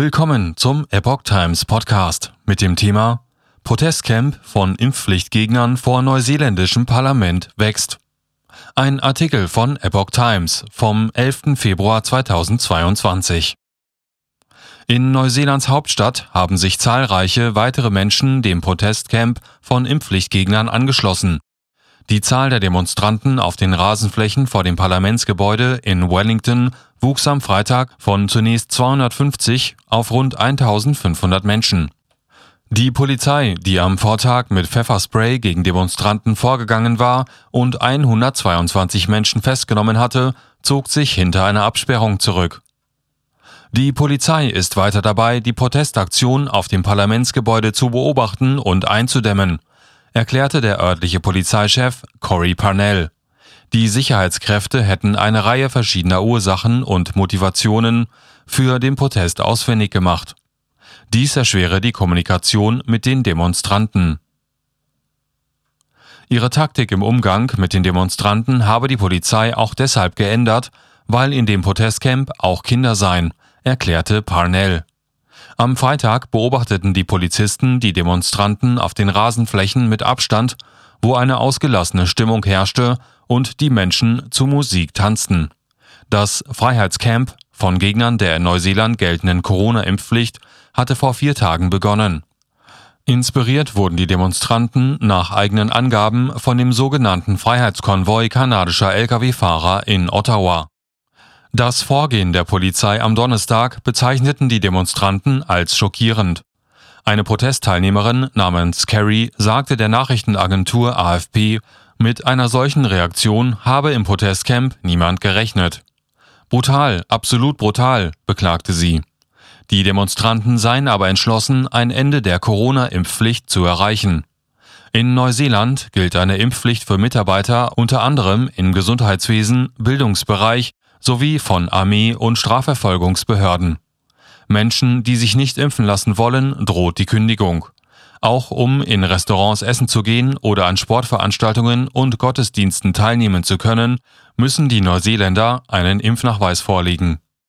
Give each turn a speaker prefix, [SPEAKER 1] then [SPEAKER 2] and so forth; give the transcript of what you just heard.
[SPEAKER 1] Willkommen zum Epoch Times Podcast mit dem Thema Protestcamp von Impfpflichtgegnern vor neuseeländischem Parlament wächst. Ein Artikel von Epoch Times vom 11. Februar 2022. In Neuseelands Hauptstadt haben sich zahlreiche weitere Menschen dem Protestcamp von Impfpflichtgegnern angeschlossen. Die Zahl der Demonstranten auf den Rasenflächen vor dem Parlamentsgebäude in Wellington wuchs am Freitag von zunächst 250 auf rund 1500 Menschen. Die Polizei, die am Vortag mit Pfefferspray gegen Demonstranten vorgegangen war und 122 Menschen festgenommen hatte, zog sich hinter einer Absperrung zurück. Die Polizei ist weiter dabei, die Protestaktion auf dem Parlamentsgebäude zu beobachten und einzudämmen erklärte der örtliche Polizeichef Cory Parnell. Die Sicherheitskräfte hätten eine Reihe verschiedener Ursachen und Motivationen für den Protest ausfindig gemacht. Dies erschwere die Kommunikation mit den Demonstranten. Ihre Taktik im Umgang mit den Demonstranten habe die Polizei auch deshalb geändert, weil in dem Protestcamp auch Kinder seien, erklärte Parnell. Am Freitag beobachteten die Polizisten die Demonstranten auf den Rasenflächen mit Abstand, wo eine ausgelassene Stimmung herrschte und die Menschen zu Musik tanzten. Das Freiheitscamp von Gegnern der in Neuseeland geltenden Corona-Impfpflicht hatte vor vier Tagen begonnen. Inspiriert wurden die Demonstranten nach eigenen Angaben von dem sogenannten Freiheitskonvoi kanadischer Lkw-Fahrer in Ottawa. Das Vorgehen der Polizei am Donnerstag bezeichneten die Demonstranten als schockierend. Eine Protestteilnehmerin namens Carrie sagte der Nachrichtenagentur AFP, mit einer solchen Reaktion habe im Protestcamp niemand gerechnet. Brutal, absolut brutal, beklagte sie. Die Demonstranten seien aber entschlossen, ein Ende der Corona-Impfpflicht zu erreichen. In Neuseeland gilt eine Impfpflicht für Mitarbeiter unter anderem im Gesundheitswesen, Bildungsbereich, sowie von Armee und Strafverfolgungsbehörden. Menschen, die sich nicht impfen lassen wollen, droht die Kündigung. Auch um in Restaurants essen zu gehen oder an Sportveranstaltungen und Gottesdiensten teilnehmen zu können, müssen die Neuseeländer einen Impfnachweis vorlegen